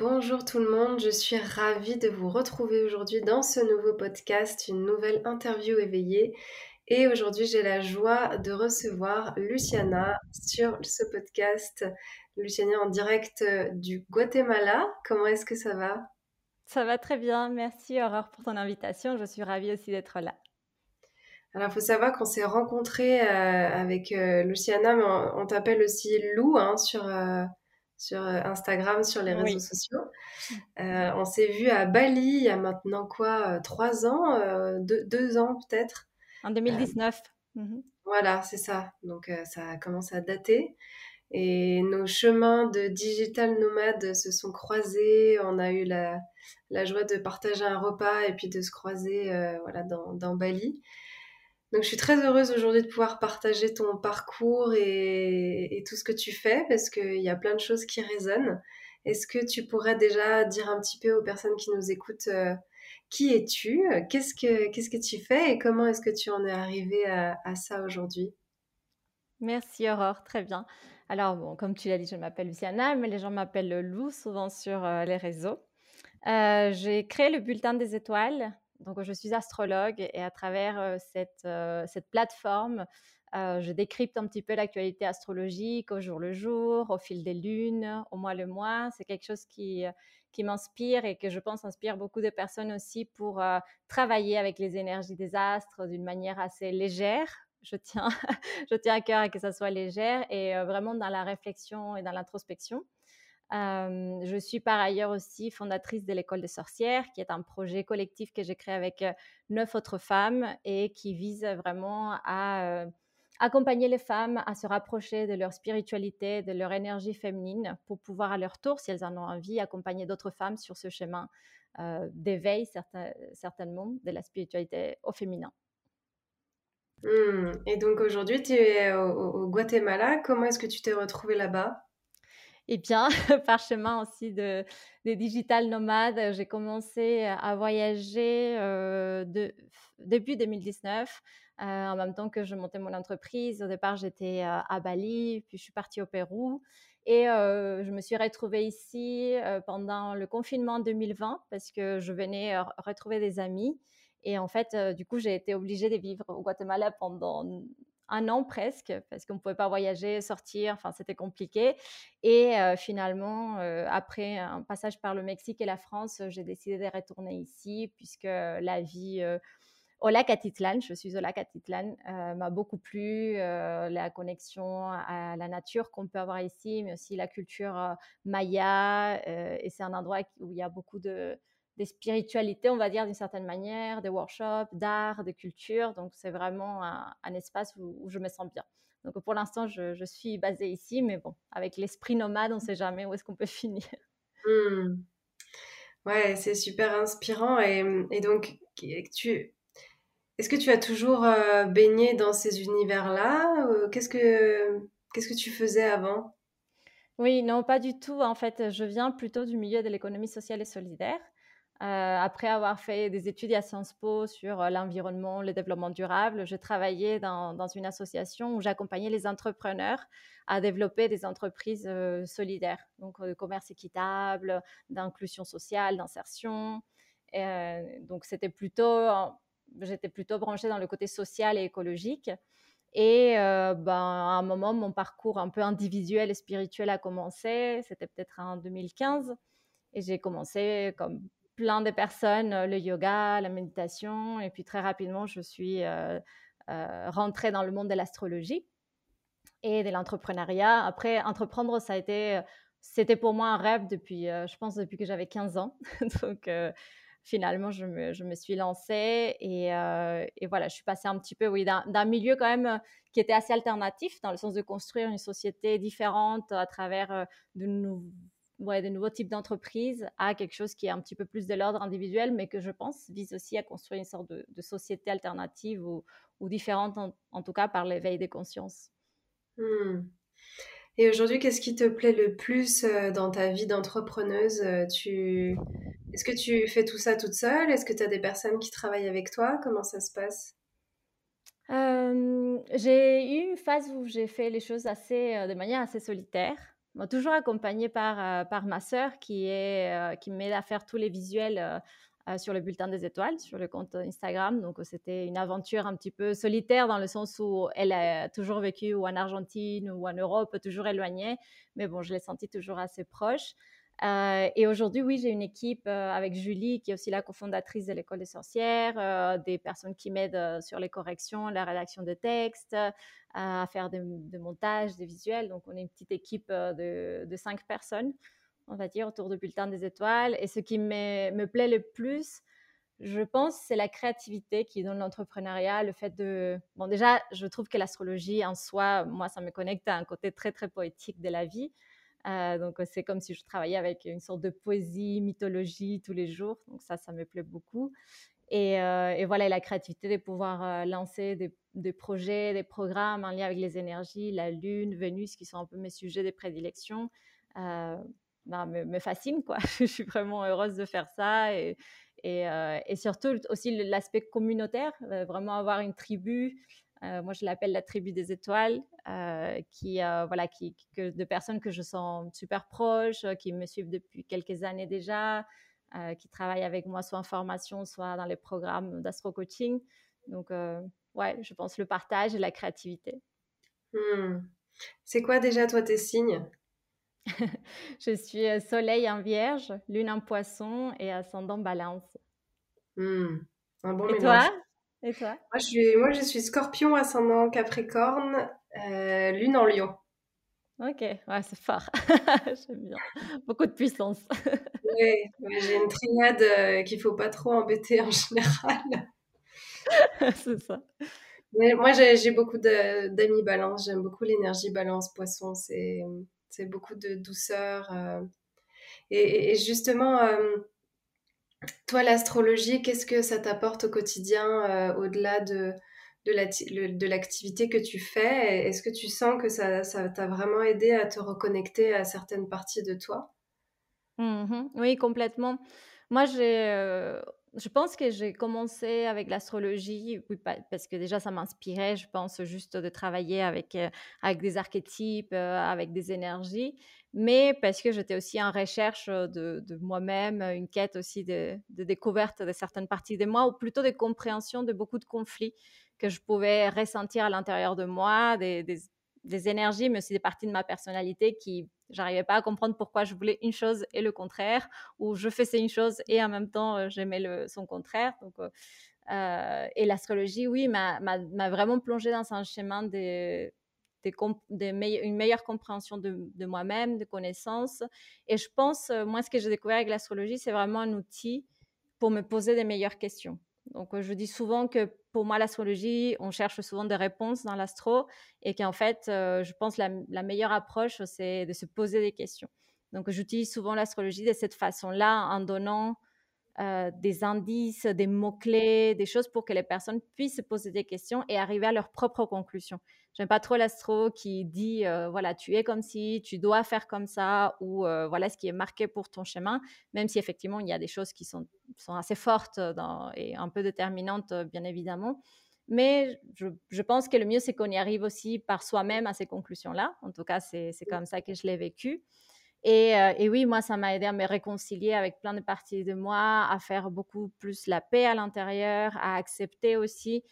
Bonjour tout le monde, je suis ravie de vous retrouver aujourd'hui dans ce nouveau podcast, une nouvelle interview éveillée. Et aujourd'hui, j'ai la joie de recevoir Luciana sur ce podcast. Luciana en direct euh, du Guatemala. Comment est-ce que ça va? Ça va très bien, merci Aurore pour ton invitation. Je suis ravie aussi d'être là. Alors, il faut savoir qu'on s'est rencontrés euh, avec euh, Luciana, mais on, t'appelle aussi Lou hein, sur, sur euh, Instagram, sur les réseaux sociaux. Euh, on s'est vu à Bali il y a maintenant quoi, euh, trois ans, deux, ans peut-être. En 2019. Mhm. Voilà, c'est ça. Donc ça commence à dater. Et nos chemins de digital nomade se sont croisés. On a eu la, joie de partager un repas et puis de se croiser voilà, dans, dans Bali. Donc, je suis très heureuse aujourd'hui de pouvoir partager ton parcours et, tout ce que tu fais parce qu'il y a plein de choses qui résonnent. Est-ce que tu pourrais déjà dire un petit peu aux personnes qui nous écoutent euh, qui es-tu Qu'est-ce que qu'est-ce que tu fais et comment est-ce que tu en es arrivée à, ça aujourd'hui? Merci Aurore, très bien. Alors, bon, comme tu l'as dit, je m'appelle Luciana, mais les gens m'appellent Lou souvent sur euh, les réseaux. Euh, j'ai créé le bulletin des étoiles donc, je suis astrologue et à travers cette, plateforme, je décrypte un petit peu l'actualité astrologique au jour le jour, au fil des lunes, au mois le mois. C'est quelque chose qui, qui m'inspire et que je pense inspire beaucoup de personnes aussi pour travailler avec les énergies des astres d'une manière assez légère. Je tiens, je tiens à cœur à que ça soit légère et vraiment dans la réflexion et dans l'introspection je suis par ailleurs aussi fondatrice de l'école des sorcières, qui est un projet collectif que j'ai créé avec neuf autres femmes et qui vise vraiment à accompagner les femmes à se rapprocher de leur spiritualité, de leur énergie féminine, pour pouvoir à leur tour, si elles en ont envie, accompagner d'autres femmes sur ce chemin d'éveil, certainement, de la spiritualité au féminin. Mmh. Et donc aujourd'hui, tu es au Guatemala. Comment est-ce que tu t'es retrouvée là-bas? Et bien, par chemin aussi de, des digital nomades, j'ai commencé à voyager euh, de, début 2019, euh, en même temps que je montais mon entreprise. Au départ, j'étais euh, à Bali, puis je suis partie au Pérou. Et je me suis retrouvée ici pendant le confinement 2020 parce que je venais retrouver des amis. Et en fait, du coup, j'ai été obligée de vivre au Guatemala pendant un an presque, parce qu'on ne pouvait pas voyager, sortir, enfin c'était compliqué. Et finalement, après un passage par le Mexique et la France, j'ai décidé de retourner ici, puisque la vie au lac Atitlan, je suis au lac Atitlan, m'a beaucoup plu, la connexion à la nature qu'on peut avoir ici, mais aussi la culture maya. et c'est un endroit où il y a beaucoup de des spiritualités, on va dire d'une certaine manière, des workshops, d'art, de culture. Donc, c'est vraiment un, espace où, je me sens bien. Donc, pour l'instant, je, suis basée ici, mais bon, avec l'esprit nomade, on ne sait jamais où est-ce qu'on peut finir. Mmh. Ouais, c'est super inspirant. Et, donc, tu, est-ce que tu as toujours euh, baigné dans ces univers-là Qu'est-ce que Qu'est-ce que tu faisais avant? Oui, non, pas du tout. En fait, je viens plutôt du milieu de l'économie sociale et solidaire. Euh, après avoir fait des études à Sciences Po sur euh, l'environnement, le développement durable, j'ai travaillé dans, une association où j'accompagnais les entrepreneurs à développer des entreprises euh, solidaires, donc de commerce équitable, d'inclusion sociale, d'insertion. donc c'était plutôt, j'étais plutôt branchée dans le côté social et écologique. Et ben, à un moment, mon parcours un peu individuel et spirituel a commencé. C'était peut-être en 2015. Et j'ai commencé comme plein de personnes le yoga, la méditation, et puis très rapidement, je suis rentrée dans le monde de l'astrologie et de l'entrepreneuriat. Après, entreprendre, ça a été, c'était pour moi un rêve depuis, je pense, depuis que j'avais 15 ans. Donc, finalement, je me, je me, suis lancée et, et, voilà, je suis passée un petit peu, oui, d'un milieu quand même qui était assez alternatif, dans le sens de construire une société différente à travers de, ouais, de nouveaux types d'entreprises, à quelque chose qui est un petit peu plus de l'ordre individuel, mais que je pense vise aussi à construire une sorte de, société alternative ou, ou différente, en, tout cas par l'éveil des consciences. Hmm. Et aujourd'hui, qu'est-ce qui te plaît le plus euh, dans ta vie d'entrepreneuse euh, tu... Est-ce que tu fais tout ça toute seule? Est-ce que tu as des personnes qui travaillent avec toi? Comment ça se passe? J'ai eu une phase où j'ai fait les choses assez, euh, de manière assez solitaire. Toujours accompagnée par, par ma sœur qui, est, qui m'aide à faire tous les visuels euh, sur le bulletin des étoiles, sur le compte Instagram. Donc, c'était une aventure un petit peu solitaire dans le sens où elle a toujours vécu ou en Argentine ou en Europe, toujours éloignée. Mais bon, je l'ai senti toujours assez proche. Euh, et aujourd'hui, oui, j'ai une équipe euh, avec Julie, qui est aussi la cofondatrice de l'école des sorcières, des personnes qui m'aident sur les corrections, la rédaction de textes, à faire des, montages, des visuels. Donc, on est une petite équipe de, de cinq personnes on va dire, autour du bulletin des étoiles. Et ce qui me plaît le plus, je pense, c'est la créativité qui est dans l'entrepreneuriat, le fait de... Bon, déjà, je trouve que l'astrologie en soi, moi, ça me connecte à un côté très, très poétique de la vie. Euh, donc, c'est comme si je travaillais avec une sorte de poésie, mythologie tous les jours. Donc, ça, ça me plaît beaucoup. Et, euh, voilà, la créativité de pouvoir euh, lancer des, projets, des programmes en lien avec les énergies, la Lune, Vénus, qui sont un peu mes sujets de prédilection. Ben, me, fascine. Quoi. je suis vraiment heureuse de faire ça. Et, euh, surtout aussi l'aspect communautaire, euh, vraiment avoir une tribu. Euh, moi, je l'appelle la tribu des étoiles, qui, voilà, qui, que, de personnes que je sens super proches, qui me suivent depuis quelques années déjà, qui travaillent avec moi soit en formation, soit dans les programmes d'astro-coaching. Donc, ouais, je pense le partage et la créativité. Hmm. C'est quoi déjà, toi, tes signes? Je suis euh, soleil en vierge, lune en poisson et ascendant balance. Hmm, un bon et toi? Et toi? Moi je, suis, moi, je suis scorpion, ascendant capricorne, euh, lune en lion. Ok, ouais, c'est fort. J'aime bien. Beaucoup de puissance. oui, j'ai une triade euh, qu'il ne faut pas trop embêter en général. c'est ça. Mais moi, j'ai beaucoup d'amis balance. J'aime beaucoup l'énergie balance poisson. C'est c'est beaucoup de douceur. Euh. Et, justement, toi, l'astrologie, qu'est-ce que ça t'apporte au quotidien, euh, au-delà de, de l'activité que tu fais? Est-ce que tu sens que ça t'a vraiment aidé à te reconnecter à certaines parties de toi? Mmh Oui, complètement. Moi, j'ai je pense que j'ai commencé avec l'astrologie, parce que déjà ça m'inspirait, je pense, juste de travailler avec, euh, avec des archétypes, euh, avec des énergies, mais parce que j'étais aussi en recherche de, de moi-même, une quête aussi de, découverte de certaines parties de moi, ou plutôt de compréhension de beaucoup de conflits que je pouvais ressentir à l'intérieur de moi, des, des énergies, mais aussi des parties de ma personnalité qui j'arrivais pas à comprendre pourquoi je voulais une chose et le contraire, ou je faisais une chose et en même temps euh, j'aimais son contraire. Donc, euh, euh, et l'astrologie, oui, m'a vraiment plongé dans un chemin de, meilleure compréhension de, de moi-même, de connaissances. Et je pense, moi, ce que j'ai découvert avec l'astrologie, c'est vraiment un outil pour me poser des meilleures questions. Donc, je dis souvent que pour moi, l'astrologie, on cherche souvent des réponses dans l'astro et qu'en fait, je pense la, la meilleure approche, c'est de se poser des questions. Donc, j'utilise souvent l'astrologie de cette façon-là en donnant euh, des indices, des mots-clés, des choses pour que les personnes puissent se poser des questions et arriver à leur propre conclusion. J'aime pas trop l'astro qui dit euh, voilà, tu es comme si, tu dois faire comme ça, ou euh, voilà ce qui est marqué pour ton chemin, même si effectivement il y a des choses qui sont, sont assez fortes dans, et un peu déterminantes, bien évidemment. Mais je, je pense que le mieux, c'est qu'on y arrive aussi par soi-même à ces conclusions-là. En tout cas, c'est comme ça que je l'ai vécu. Euh, et, oui, moi, ça m'a aidé à me réconcilier avec plein de parties de moi, à faire beaucoup plus la paix à l'intérieur, à accepter aussi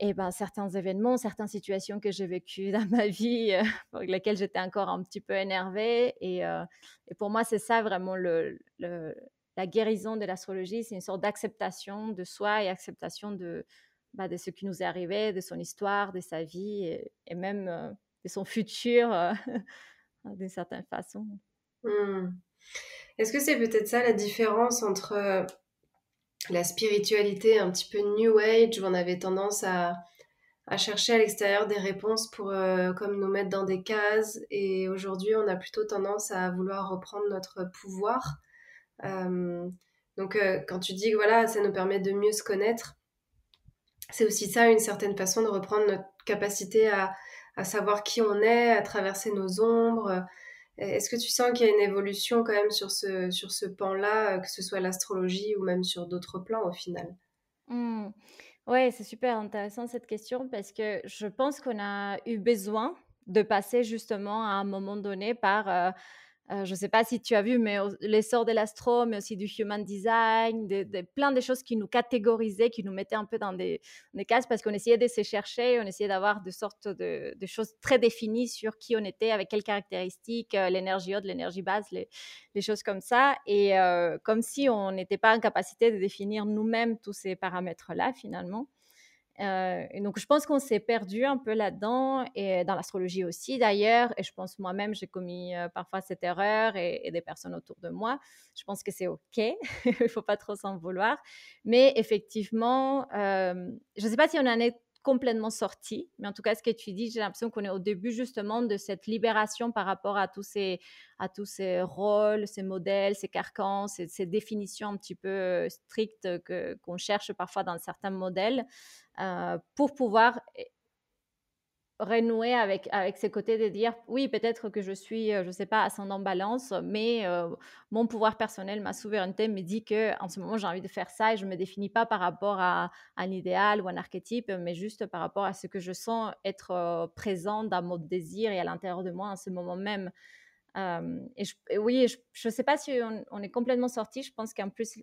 et ben, certains événements, certaines situations que j'ai vécues dans ma vie, euh, pour lesquelles j'étais encore un petit peu énervée. Et, euh, pour moi, c'est ça vraiment la guérison de l'astrologie, c'est une sorte d'acceptation de soi et acceptation de, bah, de ce qui nous est arrivé, de son histoire, de sa vie et, même euh, de son futur d'une certaine façon. Mmh. Est-ce que c'est peut-être ça la différence entre la spiritualité un petit peu New Age, où on avait tendance à, à chercher à l'extérieur des réponses pour euh, comme nous mettre dans des cases. Et aujourd'hui, on a plutôt tendance à vouloir reprendre notre pouvoir. Euh, donc, euh, quand tu dis que voilà, ça nous permet de mieux se connaître, c'est aussi ça, une certaine façon de reprendre notre capacité à, à savoir qui on est, à traverser nos ombres. Est-ce que tu sens qu'il y a une évolution quand même sur ce, sur ce pan-là, que ce soit l'astrologie ou même sur d'autres plans au final? Mmh. Oui, c'est super intéressant cette question parce que je pense qu'on a eu besoin de passer justement à un moment donné par euh, euh, je ne sais pas si tu as vu, mais l'essor de l'astro, mais aussi du human design, de, plein de choses qui nous catégorisaient, qui nous mettaient un peu dans des, des cases parce qu'on essayait de se chercher, on essayait d'avoir de sortes de, choses très définies sur qui on était, avec quelles caractéristiques, euh, l'énergie haute, l'énergie basse, les, choses comme ça. Et euh, comme si on n'était pas en capacité de définir nous-mêmes tous ces paramètres-là, finalement. Euh, donc, je pense qu'on s'est perdu un peu là-dedans, et dans l'astrologie aussi d'ailleurs. Et je pense moi-même, j'ai commis euh, parfois cette erreur et, des personnes autour de moi. Je pense que c'est OK, il ne faut pas trop s'en vouloir. Mais effectivement, euh, je ne sais pas si on en est complètement sorti. Mais en tout cas, ce que tu dis, j'ai l'impression qu'on est au début justement de cette libération par rapport à tous ces, à tous ces rôles, ces modèles, ces carcans, ces, définitions un petit peu strictes qu'on cherche parfois dans certains modèles. Euh, pour pouvoir eh, renouer avec, avec ces côtés de dire oui, peut-être que je suis, euh, je ne sais pas, ascendant balance, mais euh, mon pouvoir personnel, ma souveraineté me dit que en ce moment j'ai envie de faire ça et je ne me définis pas par rapport à, un idéal ou un archétype, mais juste par rapport à ce que je sens être présent dans mon désir et à l'intérieur de moi en ce moment même et, oui, je ne sais pas si on, est complètement sorti. Je pense qu'en plus,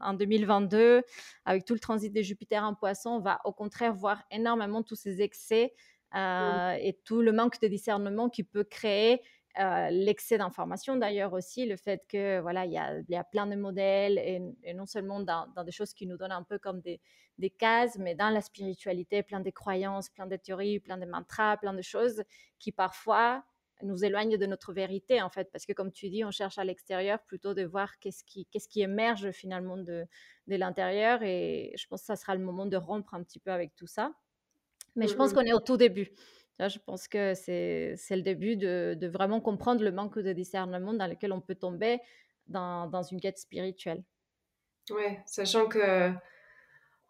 en, 2022, avec tout le transit de Jupiter en poisson, on va au contraire voir énormément tous ces excès et tout le manque de discernement qui peut créer l'excès d'information d'ailleurs aussi, le fait que voilà, il y a, y a, plein de modèles et, non seulement dans, des choses qui nous donnent un peu comme des, des, cases, mais dans la spiritualité, plein de croyances, plein de théories, plein de mantras, plein de choses qui parfois nous éloigne de notre vérité, en fait, parce que comme tu dis, on cherche à l'extérieur plutôt de voir qu'est-ce qui, qu'est-ce qui émerge finalement de, de l'intérieur. Et je pense que ça sera le moment de rompre un petit peu avec tout ça. Mais je pense qu'on est au tout début. je pense que c'est, c'est le début de, de, vraiment comprendre le manque de discernement dans lequel on peut tomber dans, dans une quête spirituelle. Oui, sachant que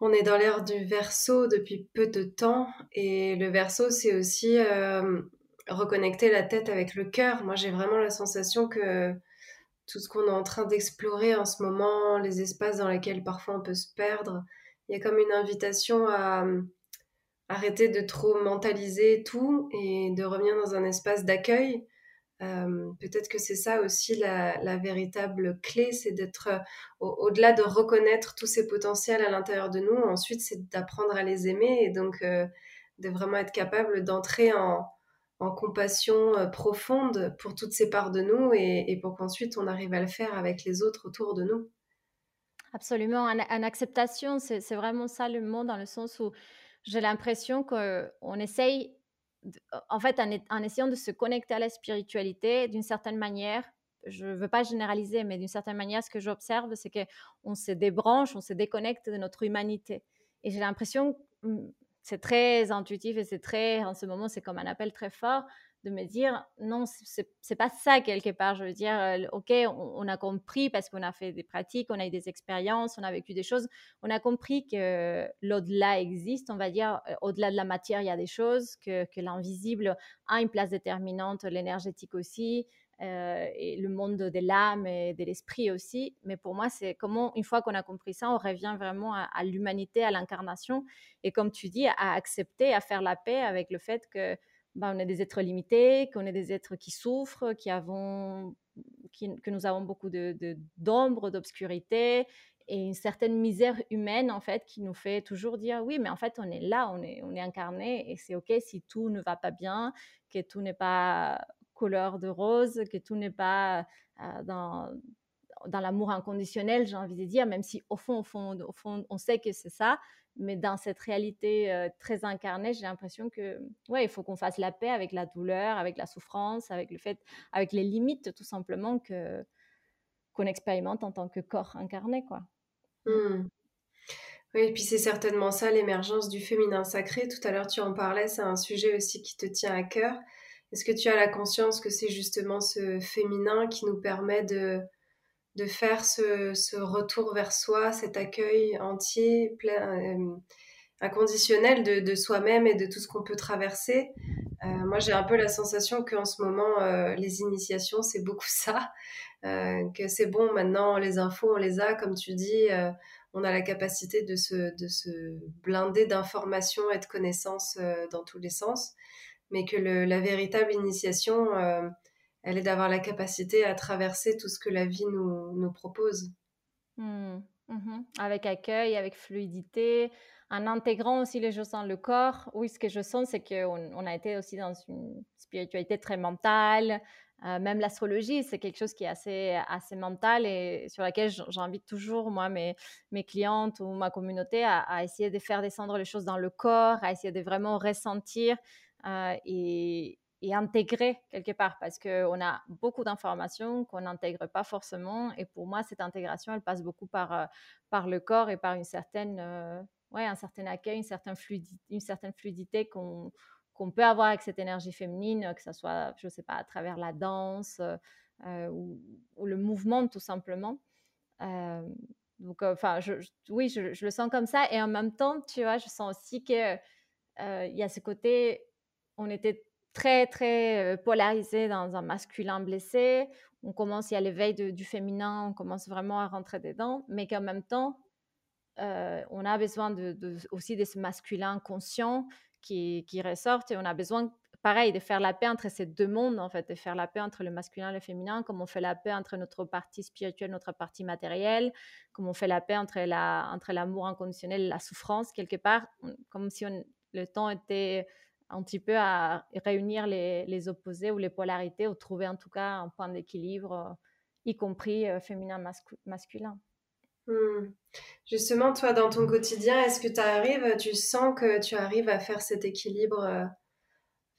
on est dans l'ère du verso depuis peu de temps et le verso c'est aussi euh, reconnecter la tête avec le cœur. Moi, j'ai vraiment la sensation que tout ce qu'on est en train d'explorer en ce moment, les espaces dans lesquels parfois on peut se perdre, il y a comme une invitation à euh, arrêter de trop mentaliser tout et de revenir dans un espace d'accueil. Euh, peut-être que c'est ça aussi la, véritable clé, c'est d'être euh, au-delà de reconnaître tous ces potentiels à l'intérieur de nous. Ensuite, c'est d'apprendre à les aimer et donc de vraiment être capable d'entrer en, en compassion euh, profonde pour toutes ces parts de nous et, pour qu'ensuite on arrive à le faire avec les autres autour de nous. Absolument, en, acceptation, c'est vraiment ça le mot dans le sens où j'ai l'impression qu'on essaye, en fait, en, essayant de se connecter à la spiritualité d'une certaine manière, je ne veux pas généraliser, mais d'une certaine manière, ce que j'observe, c'est qu'on se débranche, on se déconnecte de notre humanité. Et j'ai l'impression, mmh, c'est très intuitif et c'est très, en ce moment, c'est comme un appel très fort de me dire non, c'est pas ça quelque part. Je veux dire, ok, on, a compris parce qu'on a fait des pratiques, on a eu des expériences, on a vécu des choses, on a compris que l'au-delà existe, on va dire, au-delà de la matière, il y a des choses, que, que l'invisible a une place déterminante, l'énergétique aussi, euh, et le monde de l'âme et de l'esprit aussi. Mais pour moi, c'est comment, une fois qu'on a compris ça, on revient vraiment à, l'humanité, à l'incarnation. Et comme tu dis, à accepter, à faire la paix avec le fait que ben, on est des êtres limités, qu'on est des êtres qui souffrent, qui avons, que nous avons beaucoup de, d'ombre, d'obscurité et une certaine misère humaine en fait qui nous fait toujours dire oui mais en fait on est là on est on est incarné et c'est ok si tout ne va pas bien que tout n'est pas couleur de rose, que tout n'est pas euh, dans, dans l'amour inconditionnel, j'ai envie de dire, même si au fond, au fond, au fond, on sait que c'est ça, mais dans cette réalité très incarnée, j'ai l'impression que, ouais, il faut qu'on fasse la paix avec la douleur, avec la souffrance, avec le fait, avec les limites, tout simplement que qu'on expérimente en tant que corps incarné, quoi. Mmh. Oui, et puis c'est certainement ça l'émergence du féminin sacré. Tout à l'heure, tu en parlais, c'est un sujet aussi qui te tient à cœur. Est-ce que tu as la conscience que c'est justement ce féminin qui nous permet de, de faire ce, retour vers soi, cet accueil entier, plein, euh, inconditionnel de, soi-même et de tout ce qu'on peut traverser? Euh, Moi, j'ai un peu la sensation qu'en ce moment, euh, les initiations, c'est beaucoup ça. que c'est bon, maintenant, les infos, on les a, comme tu dis on a la capacité de se, de se blinder d'informations et de connaissances dans tous les sens, mais que la véritable initiation, elle est d'avoir la capacité à traverser tout ce que la vie nous, propose. Mmh. Mmh avec accueil, avec fluidité, en intégrant aussi les choses dans le corps. Oui, ce que je sens, c'est qu'on on a été aussi dans une spiritualité très mentale. Euh, même l'astrologie, c'est quelque chose qui est assez, assez mental et sur laquelle j'invite toujours, moi, mes, mes clientes ou ma communauté à, essayer de faire descendre les choses dans le corps, à essayer de vraiment ressentir euh, et, et intégrer quelque part parce qu'on a beaucoup d'informations qu'on n'intègre pas forcément. Et pour moi, cette intégration, elle passe beaucoup par, euh, par le corps et par une certaine, euh, ouais, un certain accueil, une certaine fluidité, une certaine fluidité qu'on qu'on peut avoir avec cette énergie féminine, que ce soit, je ne sais pas, à travers la danse euh, ou, le mouvement tout simplement. donc, enfin, oui, je, le sens comme ça. Et en même temps, tu vois, je sens aussi qu'il il y a ce côté, on était très, très polarisé dans un masculin blessé. On commence, il y a l'éveil du féminin, on commence vraiment à rentrer dedans, mais qu'en même temps, on a besoin de, aussi de ce masculin conscient qui, qui ressortent et on a besoin, pareil, de faire la paix entre ces deux mondes, en fait, de faire la paix entre le masculin et le féminin, comme on fait la paix entre notre partie spirituelle, notre partie matérielle, comme on fait la paix entre, la, entre l'amour inconditionnel et la souffrance, quelque part, comme si le temps était un petit peu à réunir les, opposés ou les polarités, ou trouver en tout cas un point d'équilibre, euh, y compris euh, féminin-masculin. Hmm. Justement, toi, dans ton quotidien, est-ce que tu arrives, tu sens que tu arrives à faire cet équilibre euh,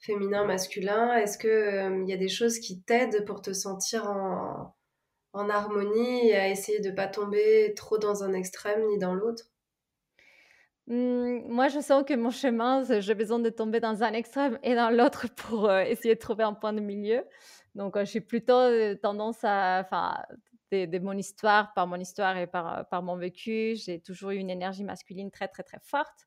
féminin-masculin Est-ce qu'il y a des choses qui t'aident pour te sentir en, en harmonie et à essayer de ne pas tomber trop dans un extrême ni dans l'autre? Mmh, moi, je sens que mon chemin, j'ai besoin de tomber dans un extrême et dans l'autre pour euh, essayer de trouver un point de milieu. Donc, je j'ai plutôt euh, tendance à, enfin, de, mon histoire, par mon histoire et par, par mon vécu, j'ai toujours eu une énergie masculine très, très, très forte.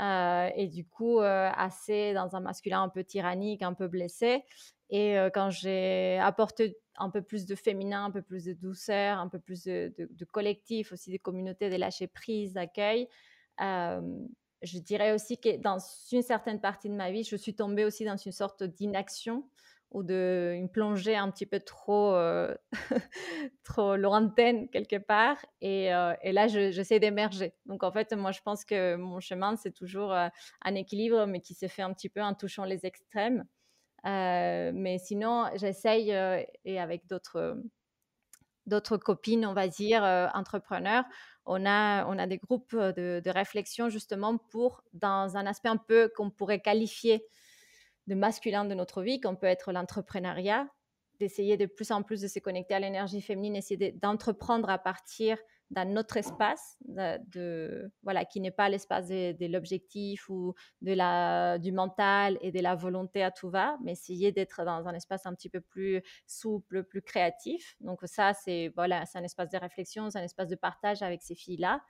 Euh, et du coup, assez dans un masculin un peu tyrannique, un peu blessé. Et quand j'ai apporté un peu plus de féminin, un peu plus de douceur, un peu plus de, collectif, aussi des communautés, de lâcher prise, d'accueil, je dirais aussi que dans une certaine partie de ma vie, je suis tombée aussi dans une sorte d'inaction ou d'une plongée un petit peu trop, trop lointaine quelque part. Et, et là, j'essaie d'émerger. Donc, en fait, moi, je pense que mon chemin, c'est toujours un équilibre, mais qui se fait un petit peu en touchant les extrêmes. mais sinon, j'essaye, et avec d'autres d'autres copines, on va dire, entrepreneurs, on a, on a des groupes de, réflexion justement pour, dans un aspect un peu qu'on pourrait qualifier de masculin de notre vie, qu'on peut être l'entrepreneuriat, d'essayer de plus en plus de se connecter à l'énergie féminine, essayer d'entreprendre à partir d'un autre espace, de, voilà, qui n'est pas l'espace de, l'objectif ou de la, du mental et de la volonté à tout va, mais essayer d'être dans un espace un petit peu plus souple, plus créatif. Donc ça, c'est voilà, c'est un espace de réflexion, c'est un espace de partage avec ces filles-là.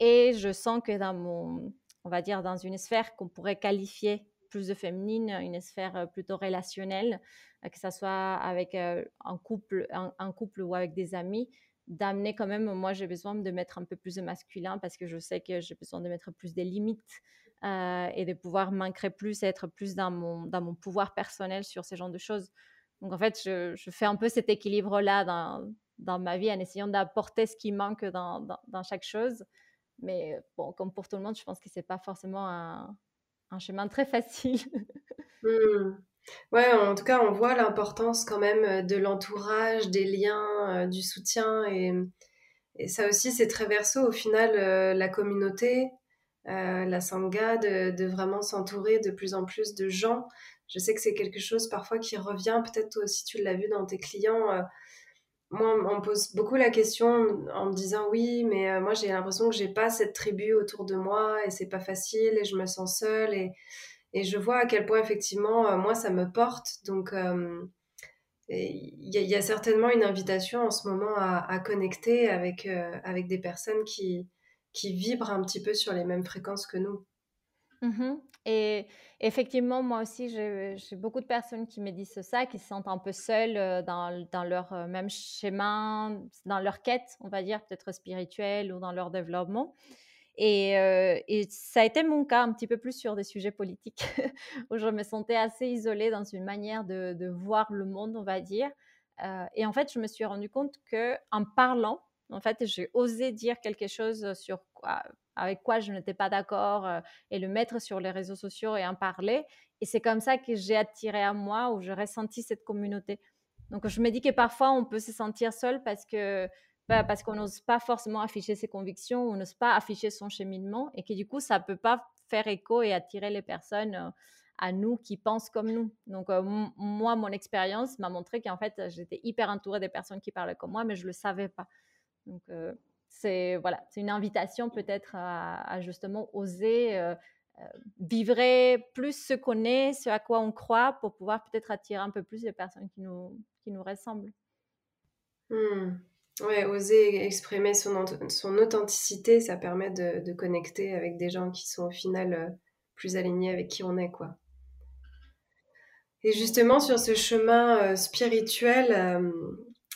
Et je sens que dans mon, on va dire, dans une sphère qu'on pourrait qualifier plus de féminine, une sphère euh, plutôt relationnelle, euh, que ce soit avec euh, un couple, un couple ou avec des amis, d'amener quand même, moi j'ai besoin de mettre un peu plus de masculin parce que je sais que j'ai besoin de mettre plus des limites euh, et de pouvoir m'ancrer plus, être plus dans mon, dans mon pouvoir personnel sur ce genre de choses. Donc en fait, je, je fais un peu cet équilibre-là dans, dans, ma vie en essayant d'apporter ce qui manque dans, dans, chaque chose. Mais bon, comme pour tout le monde, je pense que c'est pas forcément un, un, chemin très facile. Mmh. Ouais, en tout cas, on voit l'importance quand même de l'entourage, des liens, du soutien et, ça aussi, c'est très verso au final, la communauté, la sangha, de, vraiment s'entourer de plus en plus de gens. Je sais que c'est quelque chose parfois qui revient, peut-être toi aussi tu l'as vu dans tes clients moi, on me pose beaucoup la question en me disant oui, mais euh, moi j'ai l'impression que j'ai pas cette tribu autour de moi et c'est pas facile et je me sens seule et, et je vois à quel point effectivement euh, moi ça me porte. Donc euh, il y, a certainement une invitation en ce moment à, connecter avec, avec des personnes qui, qui vibrent un petit peu sur les mêmes fréquences que nous. Mmh et effectivement, moi aussi, j'ai beaucoup de personnes qui me disent ça, qui se sentent un peu seules euh, dans, dans leur euh, même schéma, dans leur quête, on va dire, peut-être spirituelle ou dans leur développement. Et, ça a été mon cas un petit peu plus sur des sujets politiques, où je me sentais assez isolée dans une manière de, voir le monde, on va dire. et en fait, je me suis rendu compte que en parlant, en fait, j'ai osé dire quelque chose sur avec quoi je n'étais pas d'accord et le mettre sur les réseaux sociaux et en parler. Et c'est comme ça que j'ai attiré à moi ou j'ai ressenti cette communauté. Donc je me dis que parfois on peut se sentir seul parce que parce qu'on n'ose pas forcément afficher ses convictions, on n'ose pas afficher son cheminement et que du coup ça peut pas faire écho et attirer les personnes euh, à nous qui pensent comme nous. Donc euh, moi mon expérience m'a montré qu'en fait j'étais hyper entourée des personnes qui parlaient comme moi mais je le savais pas. Donc c'est voilà, une invitation peut-être à, justement oser euh, euh, vivre plus ce qu'on est, ce à quoi on croit, pour pouvoir peut-être attirer un peu plus de personnes qui nous, qui nous ressemblent. Mmh. Ouais, oser exprimer son, authenticité, ça permet de, connecter avec des gens qui sont au final euh, plus alignés avec qui on est, quoi. Et justement, sur ce chemin spirituel,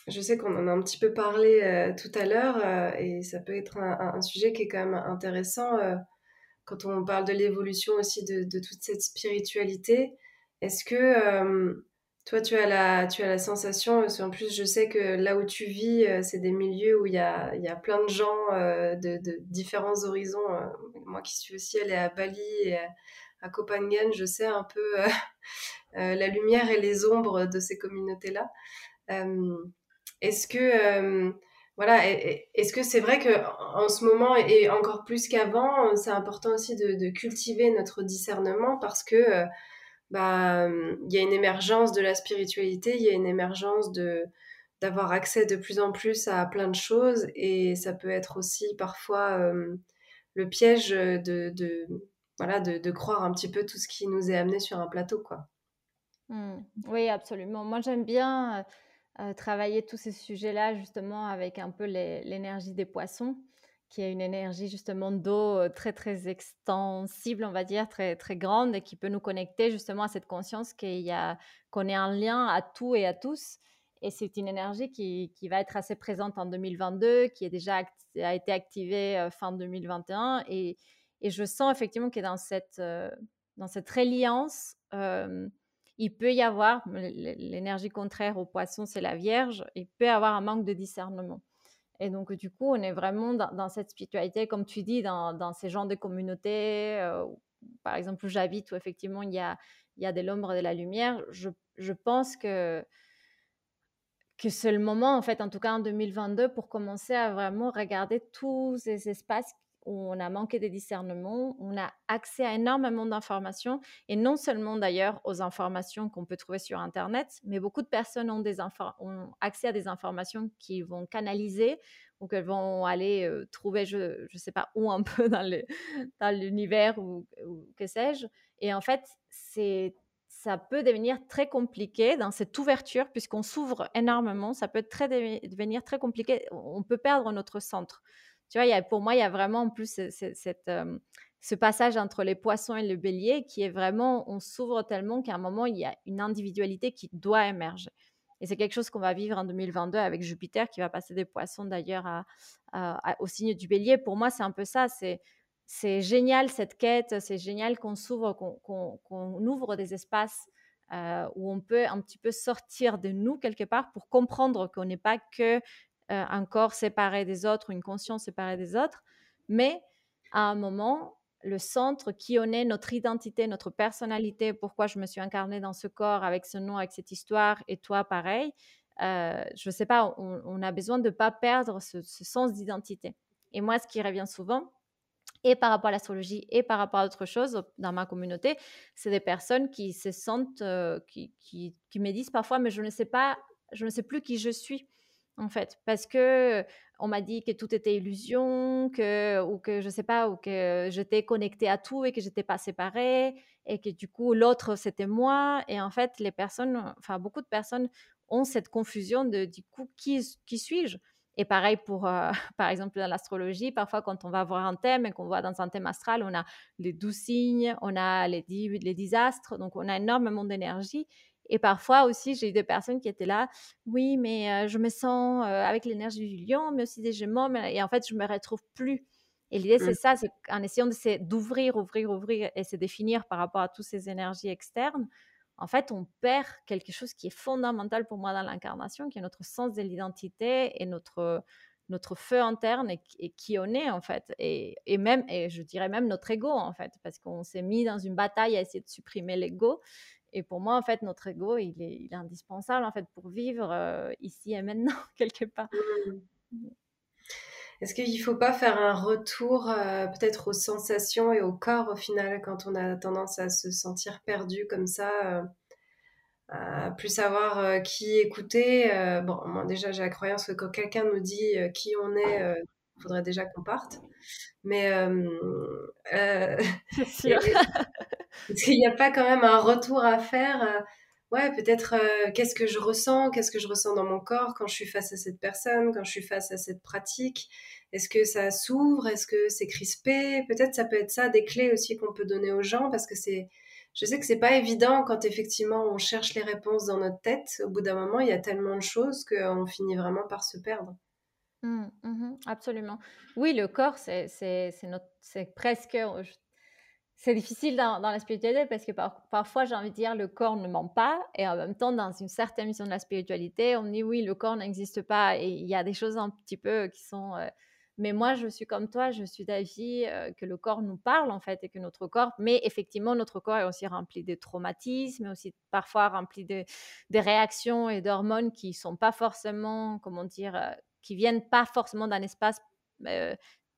je sais qu'on en a un petit peu parlé euh, tout à l'heure euh, et ça peut être un, sujet qui est quand même intéressant euh, quand on parle de l'évolution aussi de, toute cette spiritualité. Est-ce que toi, tu as la, tu as la sensation, en plus je sais que là où tu vis, c'est des milieux où il y a, y a, plein de gens de, de, différents horizons. moi qui suis aussi allée à Bali et à, Copenhague, je sais un peu la lumière et les ombres de ces communautés-là. Est-ce que euh, voilà, est-ce que c'est vrai que en ce moment et encore plus qu'avant, c'est important aussi de, cultiver notre discernement parce que euh, bah il y a une émergence de la spiritualité, il y a une émergence de d'avoir accès de plus en plus à plein de choses et ça peut être aussi parfois euh, le piège de, de voilà de, croire un petit peu tout ce qui nous est amené sur un plateau quoi. Mmh. Oui, absolument. Moi, j'aime bien travailler tous ces sujets-là justement avec un peu l'énergie des poissons, qui est une énergie justement d'eau très très extensible, on va dire, très très grande et qui peut nous connecter justement à cette conscience qu'il y a qu'on est en lien à tout et à tous. Et c'est une énergie qui, qui, va être assez présente en 2022, qui est déjà a été activée fin 2021. Et, et, je sens effectivement que dans cette, dans cette reliance, il peut y avoir, l'énergie contraire au poisson, c'est la Vierge, il peut y avoir un manque de discernement. Et donc, du coup, on est vraiment dans, cette spiritualité, comme tu dis, dans, ces genres de communautés, euh, par exemple, où j'habite, où effectivement, il y a, y de l'ombre et de la lumière. Je, je pense que, que c'est le moment, en fait, en tout cas en 2022, pour commencer à vraiment regarder tous ces espaces on a manqué de discernement, on a accès à énormément d'informations, et non seulement d'ailleurs aux informations qu'on peut trouver sur Internet, mais beaucoup de personnes ont, accès à des informations qui vont canaliser ou qu'elles vont aller trouver, je ne sais pas où, un peu dans l'univers ou, que sais-je. Et en fait, c'est ça peut devenir très compliqué dans cette ouverture, puisqu'on s'ouvre énormément, ça peut devenir très compliqué, on peut perdre notre centre. Pour moi, il y a vraiment en plus cette, ce passage entre les poissons et le bélier qui est vraiment, on s'ouvre tellement qu'à un moment, il y a une individualité qui doit émerger. Et c'est quelque chose qu'on va vivre en 2022 avec Jupiter qui va passer des poissons d'ailleurs au signe du bélier. Pour moi, c'est un peu ça. C'est, c'est génial cette quête, c'est génial qu'on s'ouvre, qu'on, ouvre des espaces euh, où on peut un petit peu sortir de nous quelque part pour comprendre qu'on n'est pas que un corps séparé des autres, une conscience séparée des autres, mais à un moment, le centre, qui on est, notre identité, notre personnalité, pourquoi je me suis incarnée dans ce corps avec ce nom, avec cette histoire, et toi pareil. Euh, je ne sais pas, on, a besoin de ne pas perdre ce, sens d'identité. Et moi, ce qui revient souvent, et par rapport à l'astrologie et par rapport à autre chose dans ma communauté, c'est des personnes qui se sentent, euh, qui, qui, qui, me disent parfois, mais je ne sais pas, je ne sais plus qui je suis en fait, parce que on m'a dit que tout était illusion, que ou que je sais pas, ou que j'étais connectée à tout et que j'étais pas séparée et que du coup l'autre c'était moi et en fait les personnes, enfin beaucoup de personnes ont cette confusion de du coup qui suis-je? Et pareil pour, euh, par exemple, dans l'astrologie, parfois quand on va voir un thème et qu'on voit dans un thème astral, on a les douze signes, on a les dix, les donc on a énormément d'énergie. Et parfois aussi, j'ai eu des personnes qui étaient là, oui, mais je me sens avec l'énergie du lion, mais aussi des gémeaux, et en fait, je me retrouve plus. Et l'idée, c'est mmh. ça, c'est en essayant d'ouvrir, ouvrir, ouvrir et se définir par rapport à toutes ces énergies externes, en fait, on perd quelque chose qui est fondamental pour moi dans l'incarnation, qui est notre sens de l'identité et notre, notre feu interne et, qui on est, en fait. Et, et, même, et je dirais même notre ego, en fait, parce qu'on s'est mis dans une bataille à essayer de supprimer l'ego. Et pour moi, en fait, notre ego, il est, il est indispensable en fait pour vivre euh, ici et maintenant quelque part. Mmh. Mmh. Est-ce qu'il ne faut pas faire un retour euh, peut-être aux sensations et au corps au final quand on a tendance à se sentir perdu comme ça, euh, à plus savoir qui écouter Bon, moi déjà j'ai la croyance que quand quelqu'un nous dit qui on est, il faudrait déjà qu'on parte. Mais c'est sûr. Est-ce qu'il n'y a pas quand même un retour à faire euh, Ouais, peut-être euh, qu'est-ce que je ressens, qu'est-ce que je ressens dans mon corps quand je suis face à cette personne, quand je suis face à cette pratique. Est-ce que ça s'ouvre? Est-ce que c'est crispé? Peut-être ça peut être ça des clés aussi qu'on peut donner aux gens parce que c'est je sais que c'est pas évident quand effectivement on cherche les réponses dans notre tête. Au bout d'un moment, il y a tellement de choses qu'on finit vraiment par se perdre. Mmh, mmh absolument. Oui, le corps, c'est presque, c'est difficile dans, la spiritualité parce que parfois, j'ai envie de dire, le corps ne ment pas. Et en même temps, dans une certaine mission de la spiritualité, on dit oui, le corps n'existe pas. Et il y a des choses un petit peu qui sont. Euh, mais moi, je suis comme toi, je suis d'avis euh, que le corps nous parle en fait et que notre corps, mais effectivement, notre corps est aussi rempli de traumatismes, aussi parfois rempli de, des réactions et d'hormones qui sont pas forcément, comment dire, euh, qui viennent pas forcément d'un espace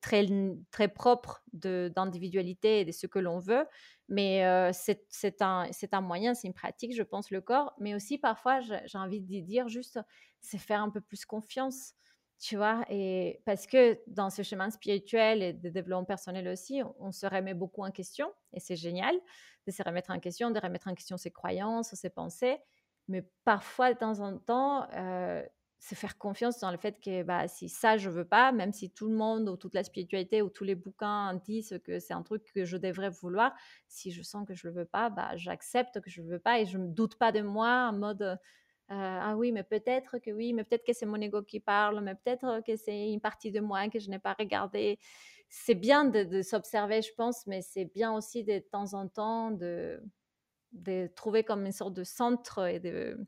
très, très propre d'individualité et de ce que l'on veut. Mais euh, c'est un, un moyen, c'est une pratique, je pense, le corps. Mais aussi, parfois, j'ai envie de dire juste, c'est faire un peu plus confiance, tu vois? Et parce que dans ce chemin spirituel et de développement personnel aussi, on, se remet beaucoup en question. Et c'est génial de se remettre en question, de remettre en question ses croyances, ses pensées. Mais parfois, de temps en temps, se faire confiance dans le fait que bah, si ça, je veux pas, même si tout le monde ou toute la spiritualité ou tous les bouquins disent que c'est un truc que je devrais vouloir, si je sens que je le veux pas, bah, j'accepte que je le veux pas et je me doute pas de moi en mode euh, ah oui, mais peut-être que oui, mais peut-être que c'est mon ego qui parle, mais peut-être que c'est une partie de moi que je n'ai pas regardée. C'est bien de, s'observer, je pense, mais c'est bien aussi de, de temps en temps de, de trouver comme une sorte de centre et de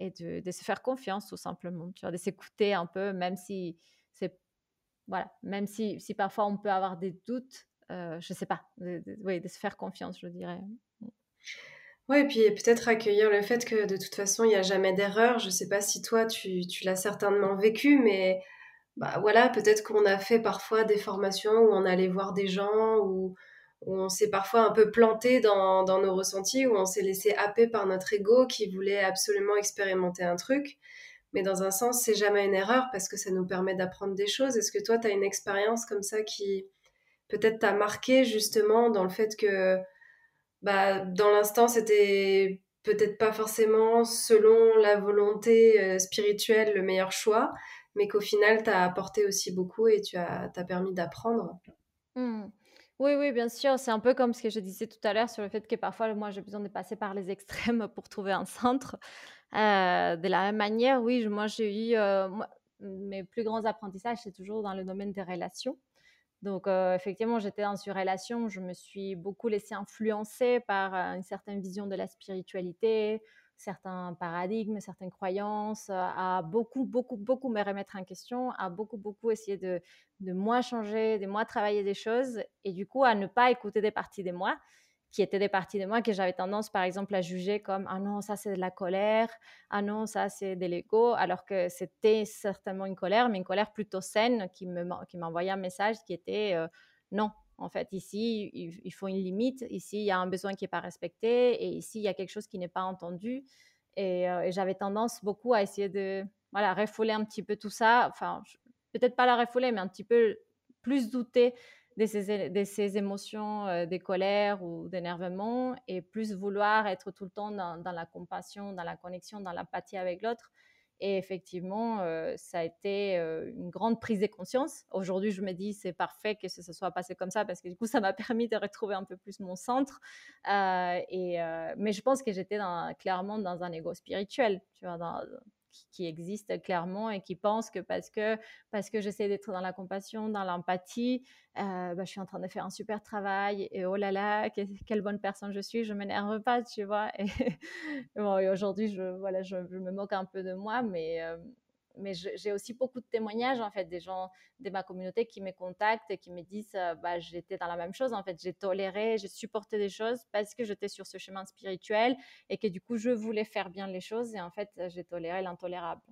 et de, se faire confiance tout simplement, de s'écouter un peu, même si c'est voilà, même si, si, parfois on peut avoir des doutes, euh, je sais pas, de, oui, de se faire confiance, je dirais. Oui, et puis peut-être accueillir le fait que de toute façon, il n'y a jamais d'erreur. Je sais pas si toi, tu, tu l'as certainement vécu, mais bah, voilà, peut-être qu'on a fait parfois des formations où on allait voir des gens, ou où on s'est parfois un peu planté dans, nos ressentis, où on s'est laissé happer par notre ego qui voulait absolument expérimenter un truc. Mais dans un sens, c'est jamais une erreur parce que ça nous permet d'apprendre des choses. Est-ce que toi, tu as une expérience comme ça qui peut-être t'a marqué justement dans le fait que bah, dans l'instant, c'était peut-être pas forcément selon la volonté euh, spirituelle le meilleur choix, mais qu'au final, tu as apporté aussi beaucoup et tu as, permis d'apprendre? Mmh. Oui, oui, bien sûr. C'est un peu comme ce que je disais tout à l'heure sur le fait que parfois, moi, j'ai besoin de passer par les extrêmes pour trouver un centre. Euh, de la même manière, oui, moi, j'ai eu euh, mes plus grands apprentissages, c'est toujours dans le domaine des relations. Donc, euh, effectivement, j'étais dans une relation, je me suis beaucoup laissée influencer par une certaine vision de la spiritualité, certains paradigmes, certaines croyances, à beaucoup, beaucoup, beaucoup me remettre en question, à beaucoup, beaucoup essayer de, de moi changer, de moi travailler des choses, et du coup à ne pas écouter des parties de moi qui étaient des parties de moi que j'avais tendance, par exemple, à juger comme ah non, ça c'est de la colère, ah non, ça c'est de l'ego, alors que c'était certainement une colère, mais une colère plutôt saine qui m'envoyait un message qui était euh, non, en fait, ici, il, faut une limite, ici, il y a un besoin qui n'est pas respecté, et ici, il y a quelque chose qui n'est pas entendu. Et, euh, j'avais tendance beaucoup à essayer de voilà, refouler un petit peu tout ça, enfin, peut-être pas la refouler, mais un petit peu plus douter de ces, émotions euh, de colère ou d'énervement et plus vouloir être tout le temps dans, la compassion, dans la connexion, dans l'empathie avec l'autre. Et effectivement, euh, ça a été euh, une grande prise de conscience. Aujourd'hui, je me dis, c'est parfait que ce, soit passé comme ça parce que du coup, ça m'a permis de retrouver un peu plus mon centre. et, mais je pense que j'étais clairement dans un ego spirituel, tu vois, qui, existe clairement et qui pense que parce que, parce que j'essaie d'être dans la compassion, dans l'empathie, euh, bah, je suis en train de faire un super travail et oh là là, quelle bonne personne je suis, je m'énerve pas, tu vois. Et, bon, aujourd'hui, je, voilà, je, me moque un peu de moi, mais, euh, mais j'ai aussi beaucoup de témoignages en fait des gens de ma communauté qui me contactent et qui me disent euh, bah, j'étais dans la même chose en fait j'ai toléré j'ai supporté des choses parce que j'étais sur ce chemin spirituel et que du coup je voulais faire bien les choses et en fait j'ai toléré l'intolérable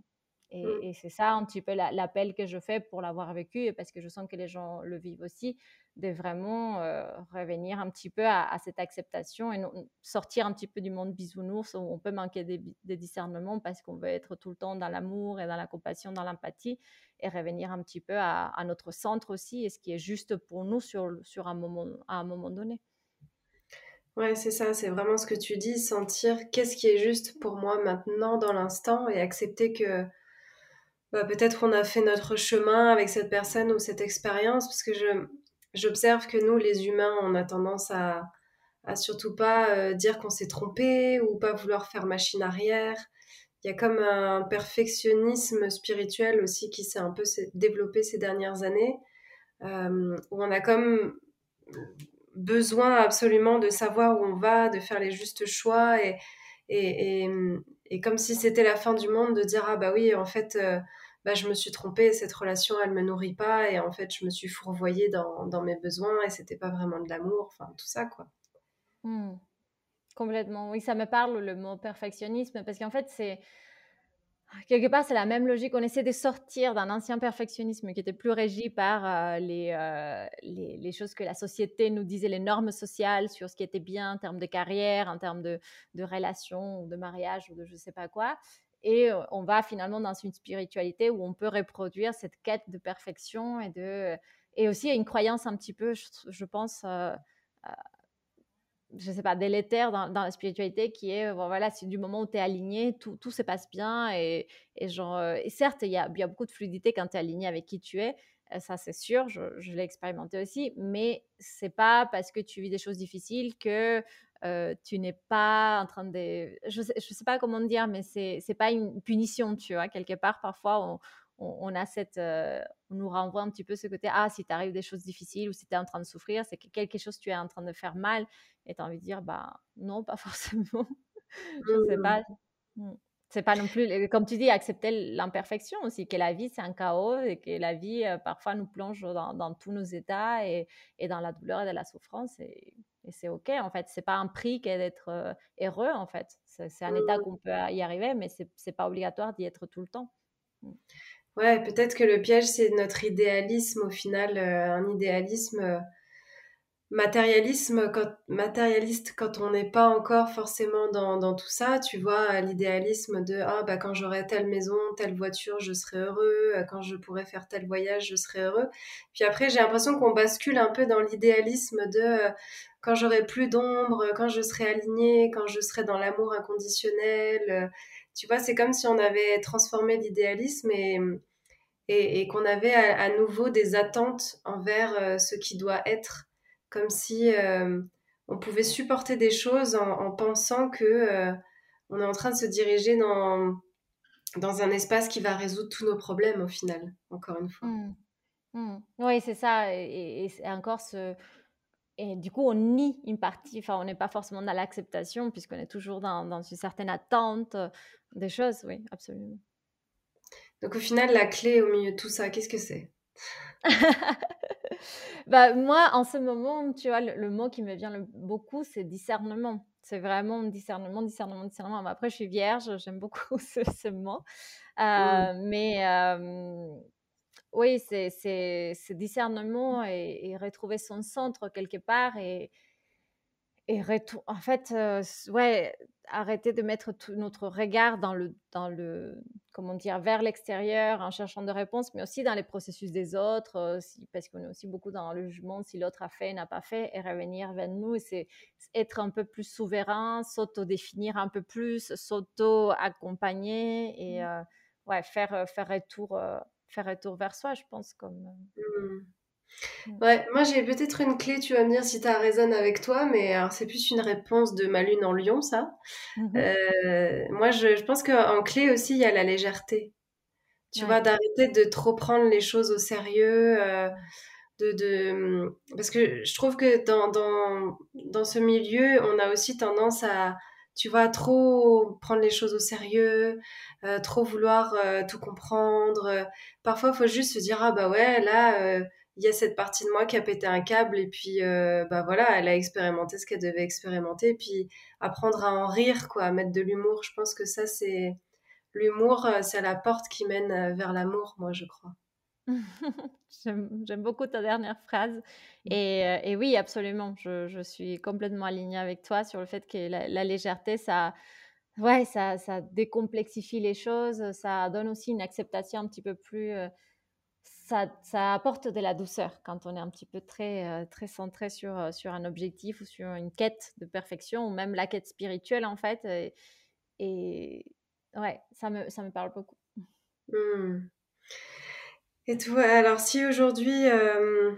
et, mmh. et c'est ça un petit peu l'appel que je fais pour l'avoir vécu et parce que je sens que les gens le vivent aussi de vraiment euh, revenir un petit peu à, cette acceptation et sortir un petit peu du monde bisounours où on peut manquer des, discernements parce qu'on veut être tout le temps dans l'amour et dans la compassion, dans l'empathie et revenir un petit peu à, notre centre aussi et ce qui est juste pour nous sur, sur un moment, à un moment donné. Ouais, c'est ça, c'est vraiment ce que tu dis, sentir qu'est-ce qui est juste pour moi maintenant dans l'instant et accepter que bah, peut-être on a fait notre chemin avec cette personne ou cette expérience parce que je, j'observe que nous, les humains, on a tendance à, surtout pas euh, dire qu'on s'est trompé ou pas vouloir faire machine arrière. Il y a comme un perfectionnisme spirituel aussi qui s'est un peu développé ces dernières années, euh, où on a comme besoin absolument de savoir où on va, de faire les justes choix et, et, et, et comme si c'était la fin du monde de dire ah bah oui en fait euh, bah, je me suis trompée, cette relation, elle me nourrit pas, et en fait, je me suis fourvoyée dans, dans mes besoins, et c'était pas vraiment de l'amour, enfin, tout ça, quoi. Mmh. Complètement, oui, ça me parle le mot perfectionnisme, parce qu'en fait, c'est quelque part, c'est la même logique. On essaie de sortir d'un ancien perfectionnisme qui était plus régi par euh, les, euh, les, les, choses que la société nous disait, les normes sociales sur ce qui était bien en termes de carrière, en termes de, de relations, de mariage, ou de je sais pas quoi. Et on va finalement dans une spiritualité où on peut reproduire cette quête de perfection et de et aussi une croyance un petit peu, je, pense, euh, euh, je sais pas, délétère dans, la spiritualité qui est, voilà, c'est du moment où tu es aligné, tout, tout, se passe bien. Et, et genre, et certes, il y a, y a, beaucoup de fluidité quand tu es aligné avec qui tu es, ça c'est sûr, je, je l'ai expérimenté aussi, mais c'est pas parce que tu vis des choses difficiles que euh, tu n'es pas en train de... Je sais, sais, pas comment dire, mais c'est n'est pas une punition, tu vois. Quelque part, parfois, on, on, a cette... Euh, on nous renvoie un petit peu ce côté, ah, si t'arrives des choses difficiles ou si tu es en train de souffrir, c'est que quelque chose tu es en train de faire mal. Et tu as envie de dire, bah non, pas forcément. je sais pas. Mmh. C'est pas non plus, comme tu dis, accepter l'imperfection aussi, que la vie c'est un chaos et que la vie euh, parfois nous plonge dans, dans tous nos états et, et, dans la douleur et dans la souffrance. Et et c'est OK, en fait. C'est pas un prix qu'est d'être heureux, en fait. C'est un état mmh. qu'on peut y arriver, mais c'est pas obligatoire d'y être tout le temps. Mmh. Ouais, peut-être que le piège, c'est notre idéalisme, au final, un idéalisme matérialisme quand, matérialiste quand on n'est pas encore forcément dans, dans tout ça, tu vois, l'idéalisme de ah bah quand j'aurai telle maison, telle voiture, je serai heureux, quand je pourrai faire tel voyage, je serai heureux. Puis après, j'ai l'impression qu'on bascule un peu dans l'idéalisme de quand j'aurai plus d'ombre, quand je serai alignée, quand je serai dans l'amour inconditionnel. Tu vois, c'est comme si on avait transformé l'idéalisme et, et, qu'on avait à, nouveau des attentes envers ce qui doit être comme si euh, on pouvait supporter des choses en, pensant que euh, on est en train de se diriger dans, dans un espace qui va résoudre tous nos problèmes au final, encore une fois. Mmh. Mmh. Oui, c'est ça. Et, et, encore ce, et du coup, on nie une partie, enfin, on n'est pas forcément dans l'acceptation, puisqu'on est toujours dans, dans, une certaine attente euh, des choses, oui, absolument. Donc au final, la clé au milieu de tout ça, qu'est-ce que c'est? bah, moi, en ce moment, tu vois, le, mot qui me vient beaucoup, c'est discernement. C'est vraiment discernement, discernement, discernement. après, je suis vierge, j'aime beaucoup ce, mot. Euh, mais oui, c'est discernement et, et, retrouver son centre quelque part et, et en fait, ouais, arrêter de mettre tout notre regard dans le, dans le, comment dire, vers l'extérieur en cherchant des réponses, mais aussi dans les processus des autres, parce qu'on est aussi beaucoup dans le jugement si l'autre a fait, n'a pas fait, et revenir vers nous, c'est être un peu plus souverain, s'auto-définir un peu plus, s'auto-accompagner et mmh. ouais, faire, faire, retour, faire retour vers soi, je pense, comme... Mmh. Ouais, moi j'ai peut-être une clé, tu vas me dire si ça résonne avec toi, mais alors c'est plus une réponse de ma lune en lion, ça. Mmh euh, moi je, je pense qu'en clé aussi, il y a la légèreté. Tu vois, d'arrêter de trop prendre les choses au sérieux. Euh, de, de, parce que je trouve que dans, dans, dans ce milieu, on a aussi tendance à, tu vois, trop prendre les choses au sérieux, euh, trop vouloir tout comprendre. Parfois, il faut juste se dire, ah bah ouais, là il y a cette partie de moi qui a pété un câble et puis euh, bah voilà, elle a expérimenté ce qu'elle devait expérimenter, puis apprendre à en rire, quoi, à mettre de l'humour. Je pense que ça, c'est l'humour, euh, c'est la porte qui mène euh, vers l'amour, moi, je crois. J'aime beaucoup ta dernière phrase. Mmh. Et, et oui, absolument. Je, je, suis complètement alignée avec toi sur le fait que la, légèreté, ça, ouais, ça, ça décomplexifie les choses. Ça donne aussi une acceptation un petit peu plus ça, apporte de la douceur quand on est un petit peu très, euh, très centré sur, euh, sur un objectif ou sur une quête de perfection ou même la quête spirituelle en fait. Et, ouais, ça me, ça me parle beaucoup. Mmh. Et toi, alors si aujourd'hui, euh,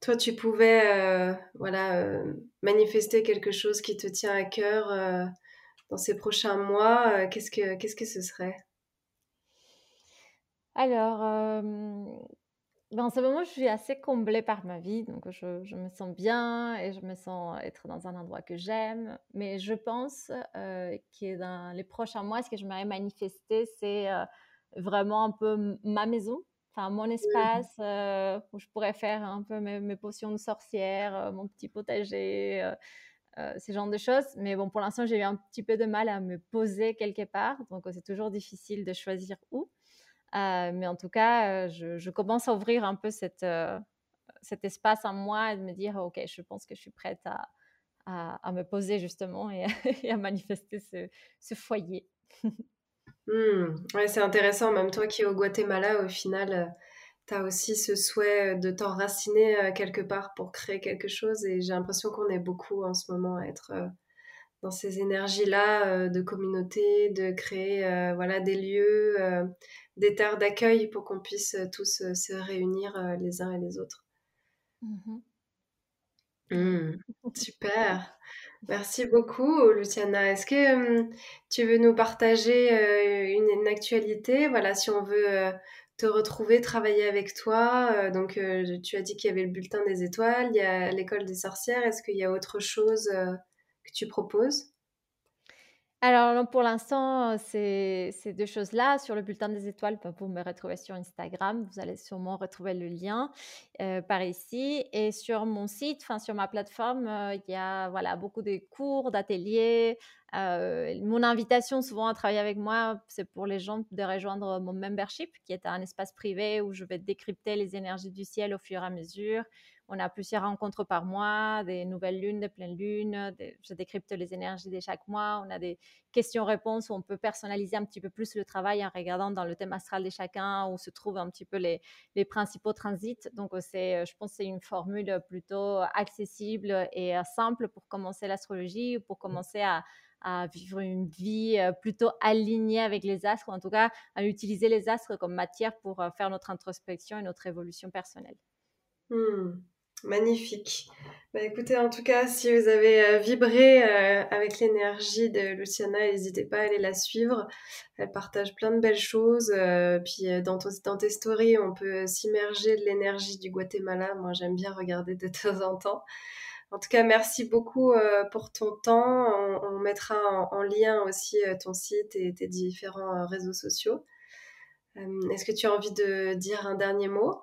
toi, tu pouvais voilà, manifester quelque chose qui te tient à cœur dans ces prochains mois, qu'est-ce, que, qu'est-ce que ce serait? Alors, ben, en ce moment, je suis assez comblée par ma vie, donc je, je, me sens bien et je me sens être dans un endroit que j'aime. Mais je pense euh, que dans les prochains mois, ce que je m'aurais manifesté, c'est euh, vraiment un peu ma maison, enfin mon espace euh, où je pourrais faire un peu mes, mes potions de sorcière, euh, mon petit potager, ce genre de choses. Mais bon, pour l'instant, j'ai eu un petit peu de mal à me poser quelque part, donc c'est toujours difficile de choisir où. Euh, mais en tout cas, euh, je, commence à ouvrir un peu euh, cet espace en moi et de me dire, OK, je pense que je suis prête à, me poser justement et, à manifester ce, ce foyer. Mmh. Ouais, c'est intéressant, même toi qui es au Guatemala, au final, tu as aussi ce souhait de t'enraciner quelque part pour créer quelque chose et j'ai l'impression qu'on est beaucoup en ce moment à être dans ces énergies-là de communauté, de créer voilà, des lieux, des terres d'accueil pour qu'on puisse tous se réunir les uns et les autres. Mmh mmh. super. Merci beaucoup, Luciana. Est-ce que tu veux nous partager une, actualité? Voilà, si on veut te retrouver, travailler avec toi. donc, tu as dit qu'il y avait le bulletin des étoiles, il y a l'école des sorcières. Est-ce qu'il y a autre chose tu proposes? Alors, pour l'instant, c'est ces deux choses-là. Sur le bulletin des étoiles, bah, vous me retrouver sur Instagram. Vous allez sûrement retrouver le lien par ici. Et sur mon site, enfin sur ma plateforme, il y a voilà, beaucoup de cours, d'ateliers. mon invitation souvent à travailler avec moi, c'est pour les gens de rejoindre mon membership, qui est un espace privé où je vais décrypter les énergies du ciel au fur et à mesure, on a plusieurs rencontres par mois, des nouvelles lunes, des pleines lunes. je décrypte les énergies de chaque mois. On a des questions-réponses où on peut personnaliser un petit peu plus le travail en regardant dans le thème astral de chacun où se trouvent un petit peu les, principaux transits. Donc, c'est, je pense que c'est une formule plutôt accessible et euh, simple pour commencer l'astrologie, pour commencer à, vivre une vie euh, plutôt alignée avec les astres, ou en tout cas à utiliser les astres comme matière pour euh, faire notre introspection et notre évolution personnelle. Hmm. Magnifique. Bah, écoutez, en tout cas, si vous avez euh, vibré euh, avec l'énergie de Luciana, n'hésitez pas à aller la suivre. Elle partage plein de belles choses. Euh, puis dans, dans, tes stories, on peut s'immerger de l'énergie du Guatemala. Moi, j'aime bien regarder de temps en temps. En tout cas, merci beaucoup pour ton temps. On, mettra en, lien aussi ton site et tes différents réseaux sociaux. Est-ce que tu as envie de dire un dernier mot?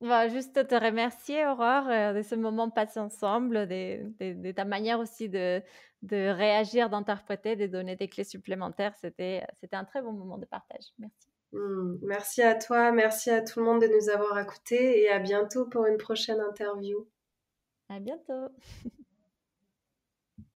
Bah, juste te remercier, Aurore, de ce moment passé ensemble, de, ta manière aussi de, de réagir, d'interpréter, de donner des clés supplémentaires. C'était un très bon moment de partage. Merci. Mmh, merci à toi, merci à tout le monde de nous avoir écoutés et à bientôt pour une prochaine interview. À bientôt.